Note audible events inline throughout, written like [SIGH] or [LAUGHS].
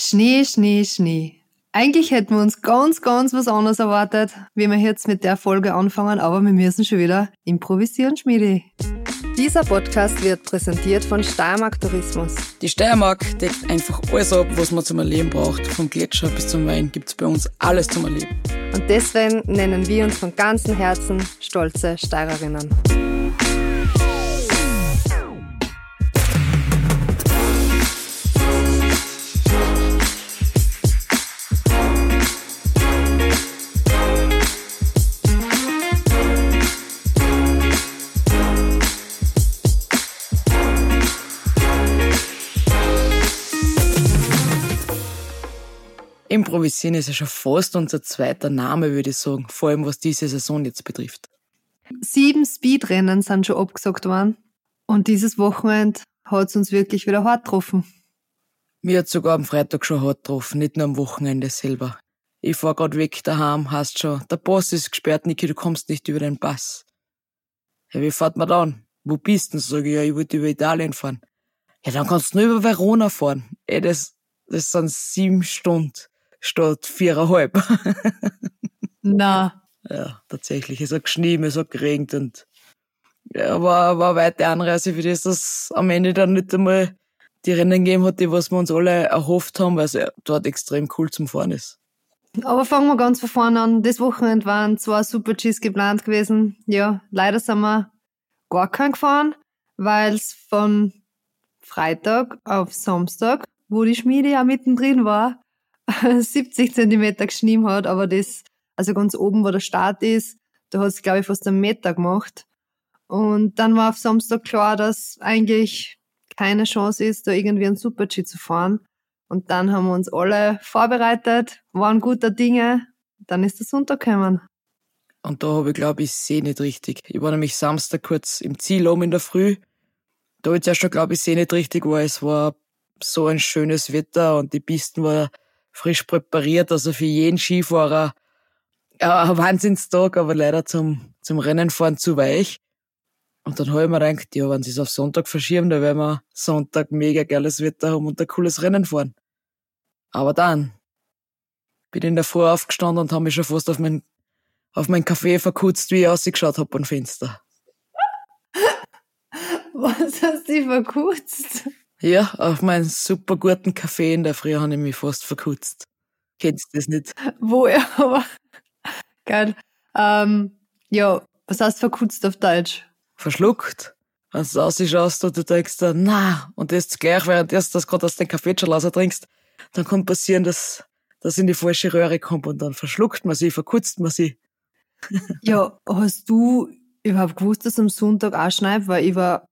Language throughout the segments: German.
Schnee, Schnee, Schnee. Eigentlich hätten wir uns ganz, ganz was anderes erwartet, wie wir jetzt mit der Folge anfangen, aber wir müssen schon wieder improvisieren, Schmiede. Dieser Podcast wird präsentiert von Steiermark Tourismus. Die Steiermark deckt einfach alles ab, was man zum Erleben braucht. Vom Gletscher bis zum Wein gibt's bei uns alles zum Erleben. Und deswegen nennen wir uns von ganzem Herzen stolze Steirerinnen. Improvisieren ist ja schon fast unser zweiter Name, würde ich sagen, vor allem was diese Saison jetzt betrifft. Sieben Speedrennen sind schon abgesagt worden und dieses Wochenende hat es uns wirklich wieder hart getroffen. Mir hat sogar am Freitag schon hart getroffen, nicht nur am Wochenende selber. Ich fahr grad weg daheim, heißt schon, der Pass ist gesperrt, Niki, du kommst nicht über den Pass. Ja, wie fährt man da an? Wo bist du? Sag ich, ja, ich wollte über Italien fahren. Ja, dann kannst du nur über Verona fahren. Ey, das, das sind sieben Stunden statt viereinhalb. [LAUGHS] Na. Ja, tatsächlich. Es hat geschnien, es hat geregnet und ja, war, war weit die Anreise für das, dass am Ende dann nicht einmal die Rennen gegeben hat, die was wir uns alle erhofft haben, weil es dort extrem cool zum Fahren ist. Aber fangen wir ganz von vorne an. Das Wochenende waren zwei Super Gs geplant gewesen. Ja, leider sind wir gar keinen gefahren, weil es von Freitag auf Samstag, wo die Schmiede ja mittendrin war, [LAUGHS] 70 Zentimeter geschnien hat, aber das, also ganz oben, wo der Start ist, da hat es, glaube ich, fast einen Meter gemacht. Und dann war auf Samstag klar, dass eigentlich keine Chance ist, da irgendwie einen Super-G zu fahren. Und dann haben wir uns alle vorbereitet, waren guter Dinge. Dann ist der Sonntag gekommen. Und da habe ich, glaube ich, sehe nicht richtig. Ich war nämlich Samstag kurz im Ziel oben in der Früh. Da habe ich zuerst schon, glaube ich, sehe nicht richtig, weil es war so ein schönes Wetter und die Pisten war frisch präpariert, also für jeden Skifahrer ja, ein Wahnsinnstag, aber leider zum, zum Rennenfahren zu weich. Und dann habe ich mir gedacht, ja, wenn sie es auf Sonntag verschieben, dann werden wir Sonntag mega geiles Wetter haben und ein cooles Rennen fahren. Aber dann bin ich in der Früh aufgestanden und habe mich schon fast auf mein, auf mein Café verkutzt, wie ich ausgeschaut habe am Fenster. [LAUGHS] Was hast du verkutzt? Ja, auf meinen super guten Kaffee in der Früh habe ich mich fast verkutzt. Kennst du das nicht? Woher, [LAUGHS] aber geil. Ähm, ja, was heißt verkutzt auf Deutsch? Verschluckt. Wenn du ausschaust und du denkst na, und das gleich, während du das gerade aus dem Kaffeeschalaser trinkst, dann kann passieren, dass das in die falsche Röhre kommt und dann verschluckt man sie, verkutzt man sie. ja, hast du überhaupt gewusst, dass am Sonntag auch schneit? Weil ich war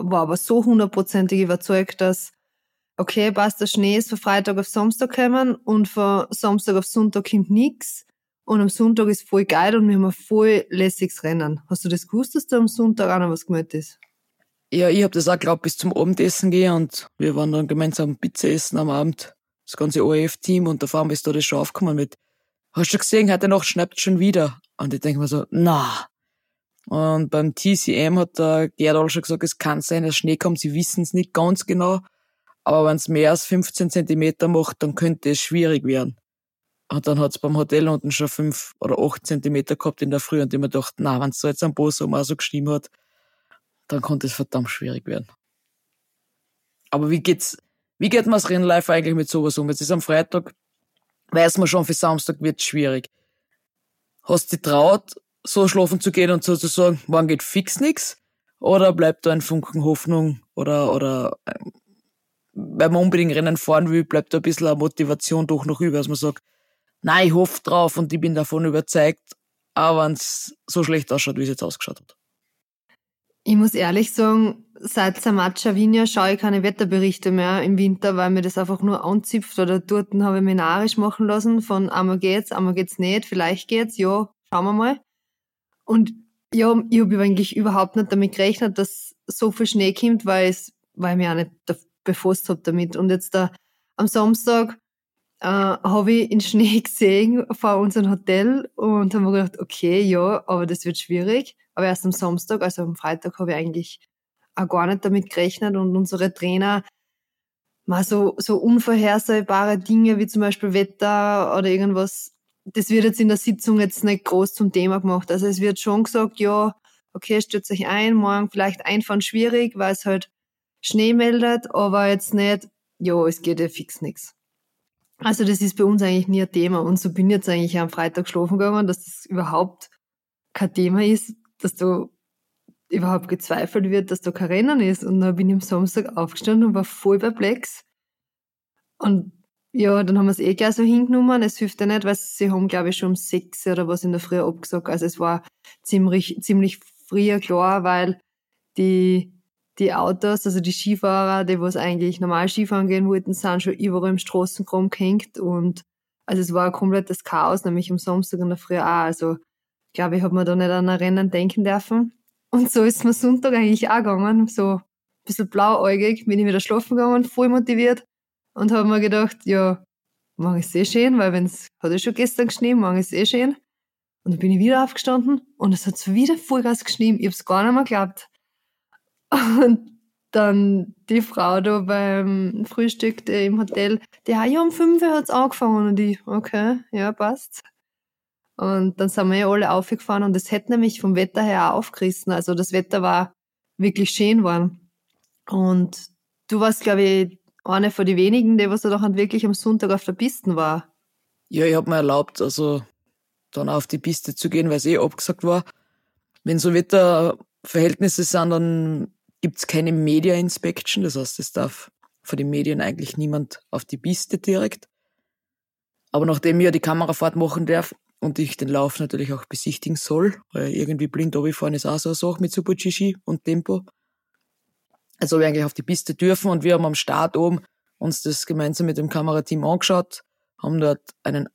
war aber so hundertprozentig überzeugt, dass, okay, passt, der Schnee ist von Freitag auf Samstag gekommen und von Samstag auf Sonntag kommt nix. Und am Sonntag ist voll geil und wir haben ein voll lässiges Rennen. Hast du das gewusst, dass da am Sonntag auch noch was gemeldet ist? Ja, ich hab das auch glaubt bis zum Abendessen gehen und wir waren dann gemeinsam Pizza essen am Abend. Das ganze ORF-Team und da fahren ist da das schon aufgekommen mit. Hast du gesehen, heute Nacht schnappt schon wieder. Und ich denke mir so, na, und beim TCM hat der Gerd schon gesagt, es kann sein, dass Schnee kommt, sie wissen es nicht ganz genau. Aber wenn es mehr als 15 Zentimeter macht, dann könnte es schwierig werden. Und dann hat es beim Hotel unten schon fünf oder acht Zentimeter gehabt in der Früh und ich mir gedacht, na, wenn es so jetzt am Boss auch so geschrieben hat, dann konnte es verdammt schwierig werden. Aber wie geht's, wie geht man das Rennlife eigentlich mit sowas um? Jetzt ist am Freitag, weiß man schon, für Samstag wird es schwierig. Hast du traut, so schlafen zu gehen und so zu sagen, wann geht fix nix? Oder bleibt da ein Funken Hoffnung? Oder, oder, ähm, wenn man unbedingt Rennen fahren will, bleibt da ein bisschen eine Motivation doch noch über, dass man sagt, nein, ich hoffe drauf und ich bin davon überzeugt, aber wenn es so schlecht ausschaut, wie es jetzt ausgeschaut hat. Ich muss ehrlich sagen, seit Samaccia Vinja schaue ich keine Wetterberichte mehr im Winter, weil mir das einfach nur anzipft oder dort habe ich mich narisch machen lassen von einmal geht's, einmal geht's nicht, vielleicht geht's, ja, schauen wir mal. Und ja, ich habe eigentlich überhaupt nicht damit gerechnet, dass so viel Schnee kommt, weil, es, weil ich mich auch nicht befasst habe damit. Und jetzt da am Samstag äh, habe ich in Schnee [LAUGHS] gesehen vor unserem Hotel und habe mir gedacht, okay, ja, aber das wird schwierig. Aber erst am Samstag, also am Freitag, habe ich eigentlich auch gar nicht damit gerechnet und unsere Trainer mal so, so unvorhersehbare Dinge wie zum Beispiel Wetter oder irgendwas, das wird jetzt in der Sitzung jetzt nicht groß zum Thema gemacht. Also es wird schon gesagt, ja, okay, stürzt euch ein, morgen vielleicht einfahren schwierig, weil es halt Schnee meldet, aber jetzt nicht, ja, es geht ja fix nichts. Also das ist bei uns eigentlich nie ein Thema und so bin ich jetzt eigentlich am Freitag schlafen gegangen, dass das überhaupt kein Thema ist, dass du überhaupt gezweifelt wird, dass da kein Rennen ist. Und dann bin ich am Samstag aufgestanden und war voll perplex. Und ja, dann haben wir es eh gleich so hingenommen. Es hilft ja nicht, weil sie haben, glaube ich, schon um sechs oder was in der Früh abgesagt. Also es war ziemlich, ziemlich früher klar, weil die, die Autos, also die Skifahrer, die was eigentlich normal Skifahren gehen wollten, sind schon überall im Straßenkram gehängt und also es war ein komplettes Chaos, nämlich am Samstag in der Früh auch. Also glaube, ich habe mir da nicht an ein Rennen denken dürfen. Und so ist mir Sonntag eigentlich auch gegangen, so ein bisschen blauäugig, bin ich wieder schlafen gegangen, voll motiviert und habe mir gedacht, ja, morgen ist eh schön, weil wenn es hat ja schon gestern geschneit, morgen ist eh schön. Und dann bin ich wieder aufgestanden und es hat wieder Vollgas geschnien. Ich hab's gar nicht mehr geglaubt. [LAUGHS] Und dann die Frau da beim Frühstück im Hotel, die hat ja um fünf Uhr hat's angefangen und ich, okay, ja, passt. Und dann sind wir ja alle aufgefahren und es hätte nämlich vom Wetter her auch aufgerissen. Also das Wetter war wirklich schön warm. Und du warst, glaube ich, eine von den wenigen, die was doch wirklich am Sonntag auf der Piste war. Ja, ich habe mir erlaubt, also dann auf die Piste zu gehen, weil es eh abgesagt war. Wenn so Wetterverhältnisse sind, dann gibt's keine Media Inspection. Das heißt, es darf von den Medien eigentlich niemand auf die Piste direkt. Aber nachdem ich ja die Kamerafahrt machen darf, und ich den Lauf natürlich auch besichtigen soll, weil irgendwie blind fahren ist auch so eine Sache mit Super G und Tempo. Also wir eigentlich auf die Piste dürfen und wir haben am Start oben uns das gemeinsam mit dem Kamerateam angeschaut, haben dort einen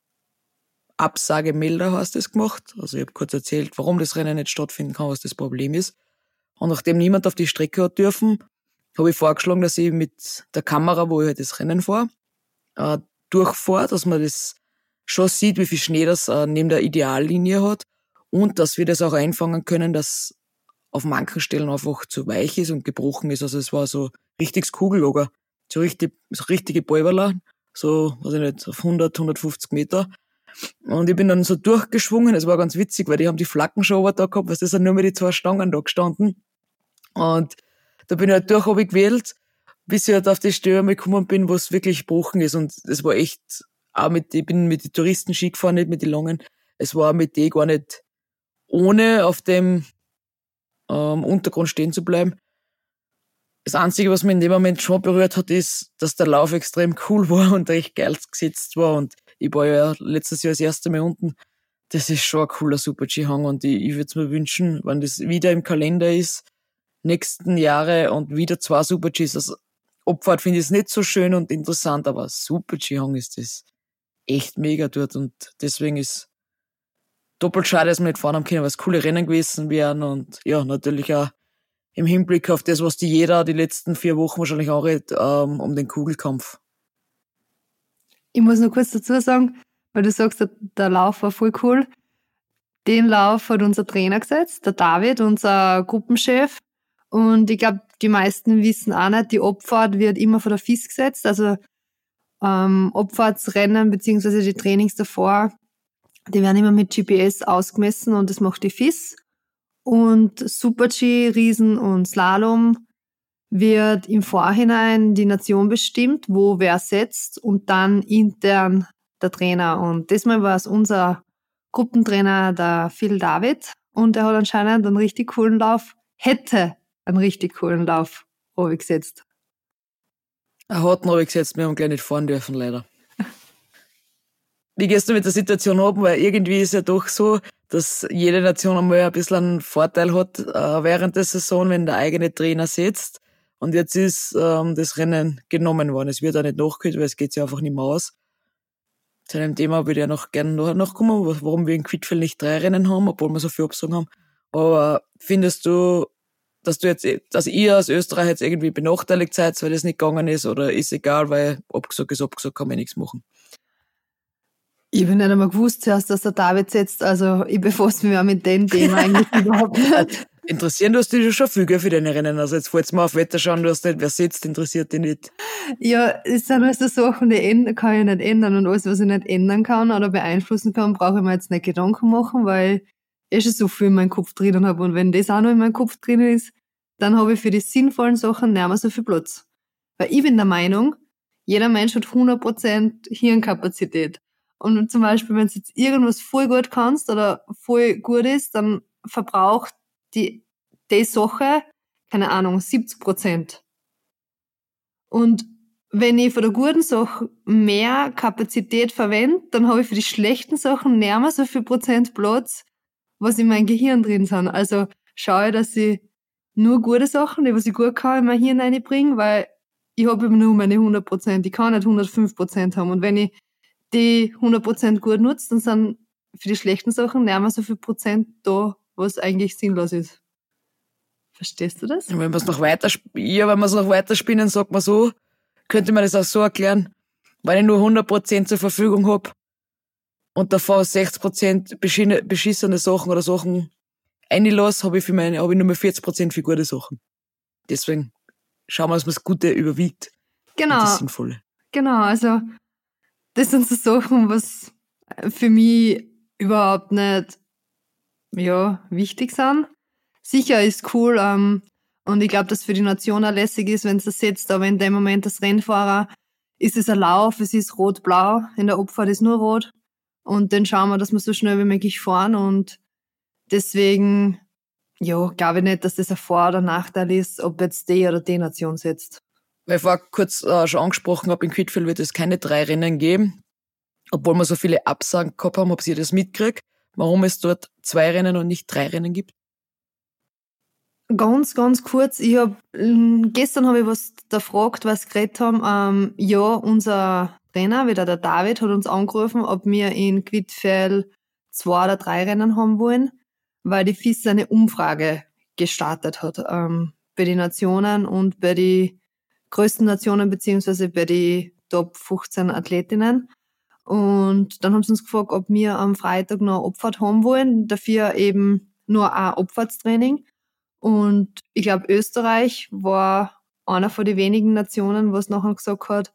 Absagemelder, heißt das, gemacht. Also ich habe kurz erzählt, warum das Rennen nicht stattfinden kann, was das Problem ist. Und nachdem niemand auf die Strecke hat dürfen, habe ich vorgeschlagen, dass ich mit der Kamera, wo ich halt das Rennen fahre, äh, durchfahre, dass man das schon sieht, wie viel Schnee das äh, neben der Ideallinie hat und dass wir das auch einfangen können, dass auf manchen Stellen einfach zu weich ist und gebrochen ist. Also es war so richtiges Kugellager, so, richtig, so richtige Bäuberler, so, weiß ich nicht, auf 100, 150 Meter. Und ich bin dann so durchgeschwungen, es war ganz witzig, weil die haben die Flaggen schon da gehabt, was das sind nur mehr die zwei Stangen da gestanden. Und da bin ich halt durch, habe ich gewählt, bis ich halt auf die Stelle gekommen bin, wo es wirklich gebrochen ist. Und es war echt auch mit, ich bin mit den Touristen Ski gefahren, nicht mit den langen. Es war mit denen gar nicht ohne auf dem ähm, Untergrund stehen zu bleiben. Das Einzige, was mich in dem Moment schon berührt hat, ist, dass der Lauf extrem cool war und recht geil gesetzt war. Und ich war ja letztes Jahr das erste Mal unten. Das ist schon ein cooler Super-G-Hang und ich, ich würde es mir wünschen, wenn das wieder im Kalender ist, nächsten Jahre und wieder zwei Super-Gs. Also Abfahrt finde ich es nicht so schön und interessant, aber Super-G-Hang ist das echt mega dort und deswegen ist doppelt schade, dass wir nicht fahren haben können, weil es coole Rennen gewesen wären und ja, natürlich auch im Hinblick auf das, was die jeder die letzten vier Wochen wahrscheinlich anredet, ähm, um den Kugelkampf. Ich muss noch kurz dazu sagen, weil du sagst, der, der Lauf war voll cool. Den Lauf hat unser Trainer gesetzt, der David, unser Gruppenchef. Und ich glaube, die meisten wissen auch nicht, die Abfahrt wird immer von der FIS gesetzt. Also ähm, Abfahrtsrennen beziehungsweise die Trainings davor, die werden immer mit GPS ausgemessen und das macht die FIS. Und Super-G, Riesen und Slalom wird im Vorhinein die Nation bestimmt, wo wer setzt und dann intern der Trainer. Und diesmal war es unser Gruppentrainer, der Phil David. Und er hat anscheinend einen richtig coolen Lauf, hätte einen richtig coolen Lauf gesetzt. Er hat noch gesetzt, wir haben gleich nicht fahren dürfen, leider. Wie gehst du mit der Situation um? Weil irgendwie ist ja doch so, dass jede Nation einmal ein bisschen einen Vorteil hat äh, während der Saison, wenn der eigene Trainer sitzt. Und jetzt ist ähm, das Rennen genommen worden. Es wird auch nicht nachgeholt, weil es geht ja einfach nicht mehr aus. Zu einem Thema würde ich ja noch gerne noch, noch warum wir in Quidfell nicht drei Rennen haben, obwohl wir so viel Absagen haben. Aber findest du, dass du jetzt, dass ihr als Österreich jetzt irgendwie benachteiligt seid, weil das nicht gegangen ist, oder ist egal, weil abgesagt ist abgesagt, kann man nichts machen? Ich habe nicht einmal gewusst zuerst, dass der David setzt, also ich befasse mich auch mit dem Thema eigentlich [LAUGHS] überhaupt nicht. interessieren du hast dich schon viel für deine Rennen. Also jetzt fällt's mal auf Wetter schauen, du hast nicht, wer sitzt, interessiert dich nicht. Ja, es sind also Sachen, die kann ich nicht ändern und alles, was ich nicht ändern kann oder beeinflussen kann, brauche ich mir jetzt nicht Gedanken machen, weil ich schon so viel in meinem Kopf drinnen habe. Und wenn das auch noch in meinem Kopf drinnen ist, dann habe ich für die sinnvollen Sachen nicht mehr so viel Platz. Weil ich bin der Meinung, jeder Mensch hat 100% Hirnkapazität. Und zum Beispiel, wenn du jetzt irgendwas voll gut kannst oder voll gut ist, dann verbraucht die, die Sache, keine Ahnung, 70 Prozent. Und wenn ich für die guten Sachen mehr Kapazität verwende, dann habe ich für die schlechten Sachen nicht mehr so viel Prozent Platz, was in meinem Gehirn drin sind. Also schaue ich, dass ich nur gute Sachen, die was ich gut kann, in mein Hirn reinbringe, weil ich habe immer nur meine 100 Prozent. Ich kann nicht 105 Prozent haben. Und wenn ich die 100 Prozent gut nutze, dann sind für die schlechten Sachen nicht mehr so viel Prozent da, was eigentlich sinnlos ist. Verstehst du das? Wenn man es noch weiter, ja, wenn man es noch weiterspinnen, sagt man so, könnte man das auch so erklären, weil ich nur 100% zur Verfügung hab und davon 60% beschissene Sachen oder Sachen einlasse, habe ich für meine, habe ich nur mehr 40% für gute Sachen. Deswegen schauen wir, dass man das Gute überwiegt. Genau. das Sinnvolle. Genau, also das sind so Sachen, was für mich überhaupt nicht ja, wichtig sind. Sicher ist cool, ähm, und ich glaube, dass für die Nation auch lässig ist, wenn es das setzt, aber in dem Moment das Rennfahrer ist es ein Lauf, es ist rot-blau, in der Abfahrt ist nur rot. Und dann schauen wir, dass wir so schnell wie möglich fahren und deswegen, ja, glaube ich nicht, dass das ein Vor- oder Nachteil ist, ob jetzt die oder die Nation setzt. Weil ich vorher kurz äh, schon angesprochen habe, in Quidfield wird es keine drei Rennen geben, obwohl wir so viele Absagen gehabt haben, ob sie das mitkriegt warum es dort zwei Rennen und nicht drei Rennen gibt? Ganz, ganz kurz. Ich hab, ähm, gestern habe ich was da gefragt, was geredet haben. Ähm, ja, unser Trainer, wieder der David, hat uns angerufen, ob wir in Quidfell zwei oder drei Rennen haben wollen, weil die FIS eine Umfrage gestartet hat ähm, bei den Nationen und bei den größten Nationen beziehungsweise bei den Top 15 Athletinnen. Und dann haben sie uns gefragt, ob wir am Freitag noch Abfahrt haben wollen. Dafür eben nur ein Abfahrtstraining. Und ich glaube, Österreich war einer von den wenigen Nationen, was nachher gesagt hat,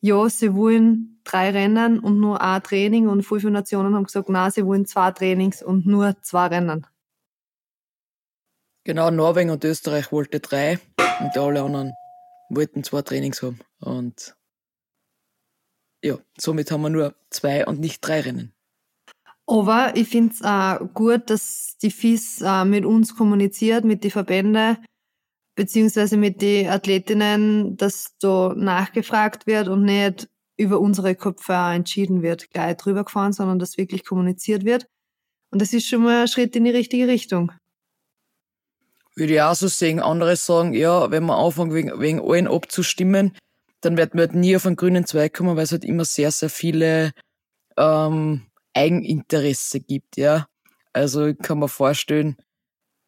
ja, sie wollen drei Rennen und nur ein Training und viele, Nationen haben gesagt, nein, sie wollen zwei Trainings und nur zwei Rennen. Genau, Norwegen und Österreich wollten drei und alle anderen wollten zwei Trainings haben. Und ja, somit haben wir nur zwei und nicht drei Rennen. Aber ich finde es auch gut, dass die FIS äh, mit uns kommuniziert, mit den Verbänden, beziehungsweise mit den Athletinnen, dass da nachgefragt wird und nicht über unsere Köpfe entschieden wird, gleich drüber gefahren, sondern dass wirklich kommuniziert wird. Und das ist schon mal ein Schritt in die richtige Richtung. Würde ich auch so sehen. Andere sagen, ja, wenn man anfangen, wegen, wegen allen abzustimmen, dann wird man halt nie auf einen grünen Zweig kommen, weil es halt immer sehr, sehr viele ähm, Eigeninteresse gibt, ja. Also ich kann mir vorstellen,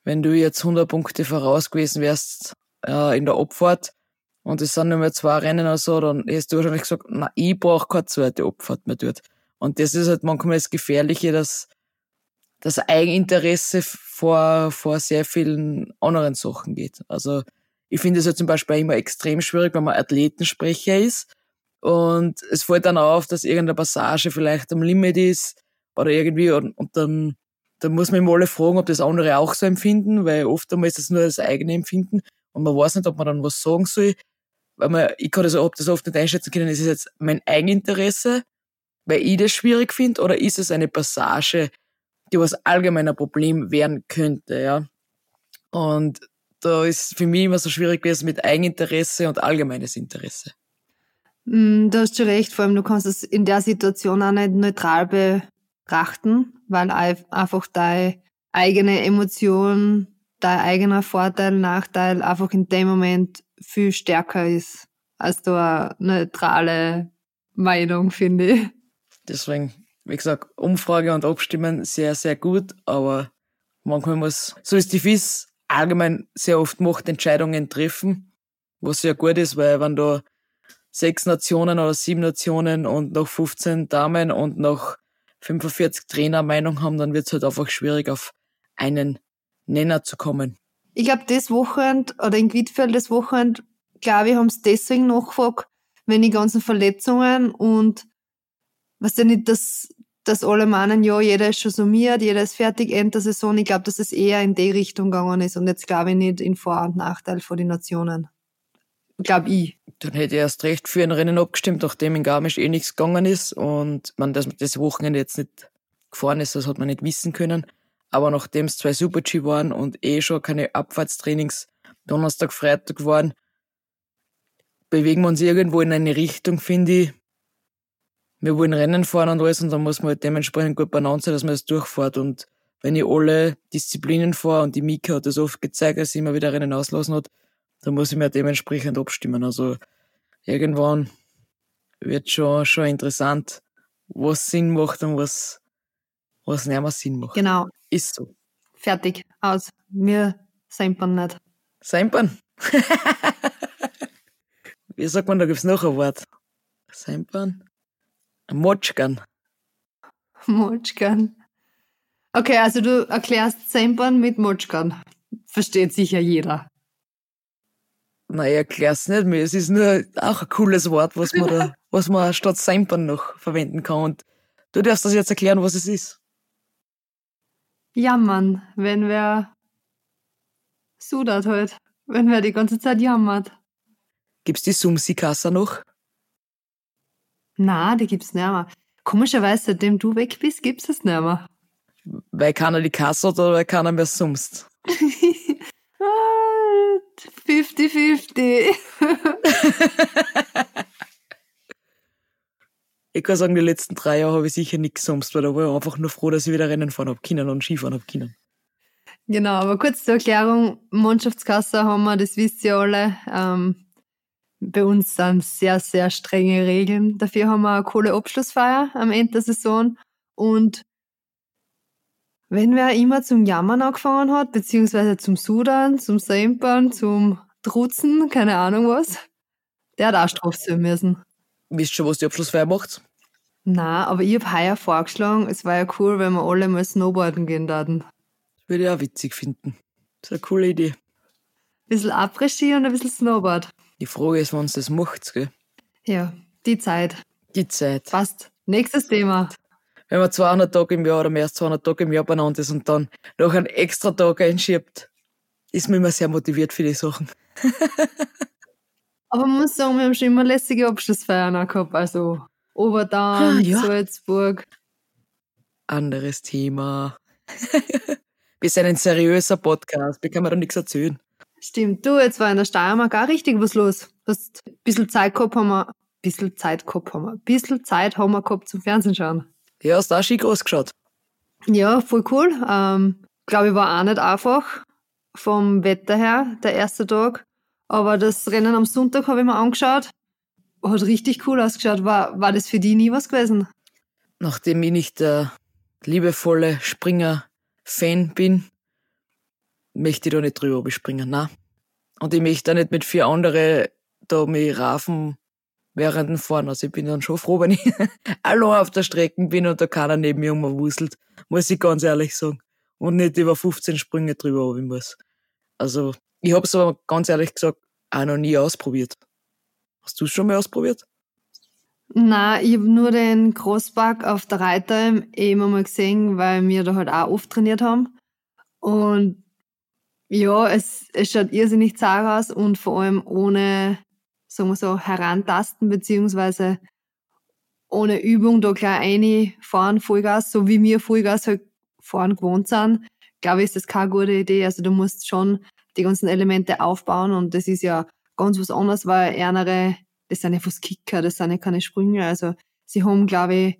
wenn du jetzt 100 Punkte voraus gewesen wärst äh, in der Abfahrt und es sind nur mehr zwei Rennen oder so, dann hättest du wahrscheinlich gesagt, na, ich brauche keine zweite Abfahrt mehr dort. Und das ist halt manchmal das Gefährliche, dass das Eigeninteresse vor, vor sehr vielen anderen Sachen geht. Also ich finde es ja zum Beispiel immer extrem schwierig, wenn man Athletensprecher ist und es fällt dann auf, dass irgendeine Passage vielleicht am Limit ist oder irgendwie und, und dann, dann muss man immer alle fragen, ob das andere auch so empfinden, weil oft einmal ist das nur das eigene Empfinden und man weiß nicht, ob man dann was sagen soll, weil man, ich kann das, ob das oft nicht einschätzen können, ist es jetzt mein Eigeninteresse, weil ich das schwierig finde oder ist es eine Passage, die was allgemeiner Problem werden könnte, ja. Und da ist für mich immer so schwierig gewesen mit Eigeninteresse und allgemeines Interesse. Mm, du hast schon recht, vor allem du kannst es in der Situation auch nicht neutral betrachten, weil einfach deine eigene Emotion, dein eigener Vorteil, Nachteil einfach in dem Moment viel stärker ist als du eine neutrale Meinung, finde ich. Deswegen, wie gesagt, Umfrage und Abstimmen sehr, sehr gut, aber manchmal muss, so ist die FIS allgemein sehr oft macht, Entscheidungen treffen, was sehr gut ist, weil wenn da sechs Nationen oder sieben Nationen und noch 15 Damen und noch 45 Trainer Meinung haben, dann wird es halt einfach schwierig, auf einen Nenner zu kommen. Ich glaube, das Wochenende oder in Quittfeld das Wochenende, glaube ich, haben sie deswegen nachgefragt, wenn die ganzen Verletzungen und was ja nicht, dass, dass alle meinen, ja, jeder ist schon summiert, jeder ist fertig, Ende der Saison. Ich glaube, dass es eher in die Richtung gegangen ist und jetzt glaube ich nicht in Vor- und Nachteil von den Nationen. Glaube ich. Dann hätte ich erst recht für ein Rennen abgestimmt, nachdem in Garmisch eh nichts gegangen ist und man das, das Wochenende jetzt nicht gefahren ist, das hat man nicht wissen können. Aber nachdem es zwei Super-G waren und eh schon keine Abfahrtstrainings Donnerstag, Freitag waren, bewegen wir uns irgendwo in eine Richtung, finde ich. Wir wollen Rennen fahren und alles und dann muss man halt dementsprechend gut beieinander sein, dass man das durchfährt. Und wenn ich alle Disziplinen fahre und die Mika hat das oft gezeigt, dass sie immer wieder Rennen auslassen hat, dann muss ich mir dementsprechend abstimmen. Also irgendwann wird schon, schon interessant, was Sinn macht und was, was nicht mehr Sinn macht. Genau. Ist so. Fertig. Aus. Wir sempern nicht. Sempern? [LAUGHS] Wie sagt man, da gibt's noch ein Wort. Sempern? Motschkan. Motschkan. Okay, also du erklärst Sempern mit Motschkan. Versteht sicher jeder. Nein, ich erklär's nicht mehr. Es ist nur auch ein cooles Wort, was man da, [LAUGHS] was man statt Sempern noch verwenden kann. Und du darfst das jetzt erklären, was es ist. Jammern, wenn wer sudert halt. Wenn wer die ganze Zeit jammert. Gibt's die Sumsi-Kassa noch? Na, die gibt's nicht mehr. Komischerweise, seitdem du weg bist, gibt's es nicht mehr. Weil keiner die Kasse hat oder weil keiner mehr sumst? [LAUGHS] 50-50. [LAUGHS] ich kann sagen, die letzten drei Jahre habe ich sicher nichts gesumst, weil da war ich einfach nur froh, dass ich wieder Rennen fahren hab können und Skifahren hab können. Genau, aber kurz zur Erklärung, Mannschaftskasse haben wir, das wisst ihr alle. Ähm, bei uns sind sehr, sehr strenge Regeln. Dafür haben wir eine coole Abschlussfeier am Ende der Saison. Und wenn wer immer zum Jammern angefangen hat, beziehungsweise zum Sudern, zum Sempern, zum Trutzen, keine Ahnung was, der hat auch Strafe sein müssen. Wisst schon, was die Abschlussfeier macht? Na, aber ich hab heuer vorgeschlagen, es war ja cool, wenn wir alle mal Snowboarden gehen würden. Das würde ich auch witzig finden. Das ist eine coole Idee. Ein bisschen Après-Ski und ein bisschen Snowboard. Die Frage ist, wann das macht, gell? Ja, die Zeit. Die Zeit. Passt. Nächstes Thema. Wenn man 200 Tage im Jahr oder mehr als 200 Tage im Jahr beieinander ist und dann noch einen extra Tag einschiebt, ist man immer sehr motiviert für die Sachen. [LAUGHS] Aber man muss sagen, wir haben schon immer lässige Abschlussfeiern auch gehabt. Also Oberdaun, Ah, ja. Salzburg. Anderes Thema. [LAUGHS] Wir sind ein seriöser Podcast, wir können da nichts erzählen. Stimmt, du, jetzt war in der Steiermark auch richtig was los. Hast ein bisschen Zeit gehabt haben wir, ein bisschen Zeit gehabt haben wir, ein bisschen Zeit haben wir gehabt zum Fernsehen schauen. Ja, hast du auch schick ausgeschaut. Ja, voll cool. Ähm, Glaube ich, war auch nicht einfach vom Wetter her, der erste Tag. Aber das Rennen am Sonntag habe ich mir angeschaut. Hat richtig cool ausgeschaut. War, war das für die nie was gewesen? Nachdem ich nicht der liebevolle Springer-Fan bin, möchte ich da nicht drüber bespringen, na. Und ich möchte auch nicht mit vier andere da mich rafen während dem Fahren. Also ich bin dann schon froh, wenn ich [LAUGHS] allein auf der Strecke bin und da keiner neben mir rumwuselt, muss ich ganz ehrlich sagen. Und nicht über 15 Sprünge drüber runter muss. Also, ich hab's aber ganz ehrlich gesagt auch noch nie ausprobiert. Hast du schon mal ausprobiert? Na, ich habe nur den Crossback auf der Reiter eben einmal gesehen, weil wir da halt auch oft trainiert haben. Und ja, es, es schaut irrsinnig zart aus und vor allem ohne, sagen wir so, herantasten, beziehungsweise ohne Übung da gleich reinfahren, Vollgas, so wie wir Vollgas halt fahren gewohnt sind, glaube ich, ist das keine gute Idee. Also du musst schon die ganzen Elemente aufbauen und das ist ja ganz was anderes, weil ernere, das sind ja fast Kicker, das sind ja keine Sprünge. Also sie haben, glaube ich,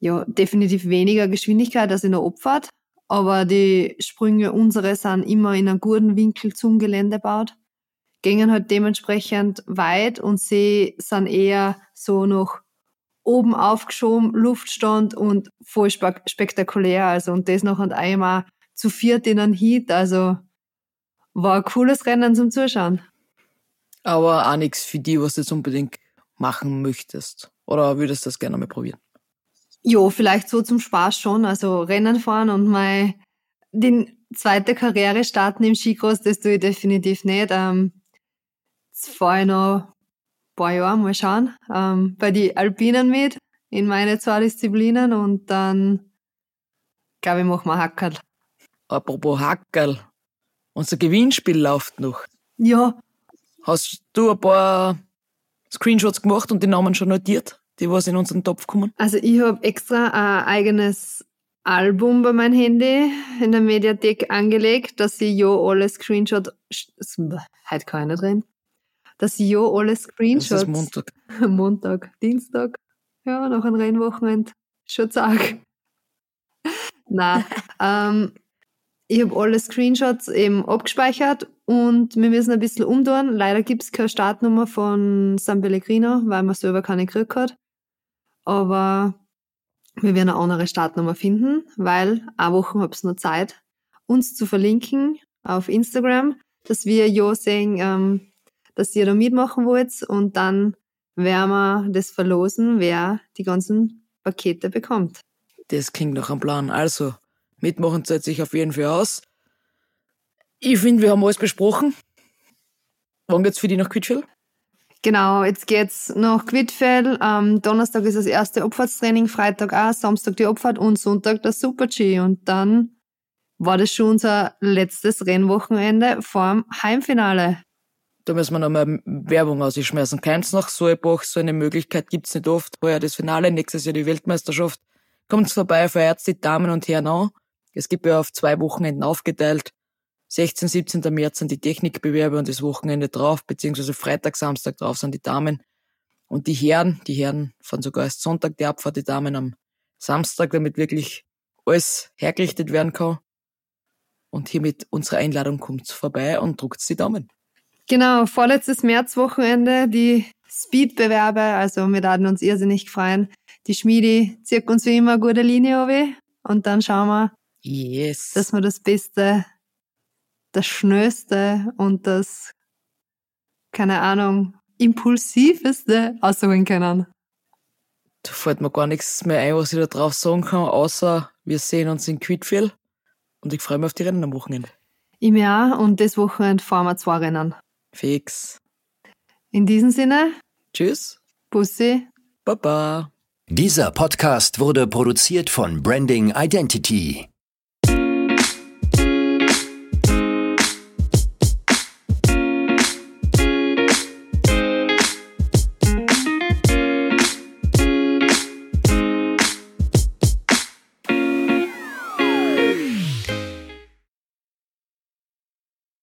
ja, definitiv weniger Geschwindigkeit als in der Abfahrt, aber die Sprünge unsere sind immer in einem guten Winkel zum Gelände gebaut, gingen halt dementsprechend weit und sie sind eher so noch oben aufgeschoben, Luftstand und voll spek spektakulär. Also und das noch und einmal zu viert in einem Heat. Also war ein cooles Rennen zum Zuschauen. Aber auch nichts für die, was du jetzt unbedingt machen möchtest. Oder würdest du das gerne mal probieren? Jo, vielleicht so zum Spaß schon. Also Rennen fahren und mal den zweite Karriere starten im Skicross, das tue ich definitiv nicht. Ähm, jetzt fahre ich noch ein paar Jahre, mal schauen, ähm, bei die Alpinen mit, in meine zwei Disziplinen und dann, glaube ich, machen wir Hackerl. Apropos Hackerl, unser Gewinnspiel läuft noch. Ja. Hast du ein paar Screenshots gemacht und die Namen schon notiert, die was in unseren Topf kommen? Also ich habe extra ein eigenes Album bei meinem Handy in der Mediathek angelegt, dass ich ja alle Screenshots, heute kann ich nicht reden, dass ich ja alle Screenshots. Das ist Montag. [LAUGHS] Montag, Dienstag, ja, nach einem Rennwochenende, schon sag. [LAUGHS] Nein, ähm, ich habe alle Screenshots eben abgespeichert und wir müssen ein bisschen umtun. Leider gibt es keine Startnummer von San Pellegrino, weil man selber keine gekriegt hat. Aber wir werden eine andere Startnummer finden, weil eine Woche habe ich noch Zeit, uns zu verlinken auf Instagram, dass wir ja sehen, ähm, dass ihr da mitmachen wollt und dann werden wir das verlosen, wer die ganzen Pakete bekommt. Das klingt nach einem Plan. Also, mitmachen zahlt sich auf jeden Fall aus. Ich finde, wir haben alles besprochen. Wann geht's für die nach Quidfield? Genau, jetzt geht's nach Quidfell. Ähm, Donnerstag ist das erste Abfahrtstraining, Freitag auch, Samstag die Abfahrt und Sonntag der Super-G. Und dann war das schon unser letztes Rennwochenende vorm Heimfinale. Da müssen wir nochmal Werbung ausschmeißen. Keins nach Solbach, so eine Möglichkeit gibt's nicht oft. Heuer das Finale, nächstes Jahr die Weltmeisterschaft. Kommt's vorbei, feiert die Damen und Herren an. Es gibt ja auf zwei Wochenenden aufgeteilt. 16, 17. März sind die Technikbewerbe und das Wochenende drauf, beziehungsweise Freitag, Samstag drauf sind die Damen. Und die Herren, die Herren fahren sogar erst Sonntag die Abfahrt, die Damen am Samstag, damit wirklich alles hergerichtet werden kann. Und hiermit unsere Einladung kommt vorbei und druckt die Daumen. Genau, vorletztes Märzwochenende, die Speedbewerbe, also wir werden uns irrsinnig freuen. Die Schmiedi zieht uns wie immer eine gute Linie an und dann schauen wir, yes. dass wir das Beste das Schnellste und das, keine Ahnung, impulsiveste aussuchen können. Da fällt mir gar nichts mehr ein, was ich da drauf sagen kann, außer wir sehen uns in Quidfield und ich freue mich auf die Rennen am Wochenende. Ich mir auch und das Wochenende fahren wir zwei Rennen. Fix. In diesem Sinne. Tschüss. Bussi. Baba. Dieser Podcast wurde produziert von Branding Identity.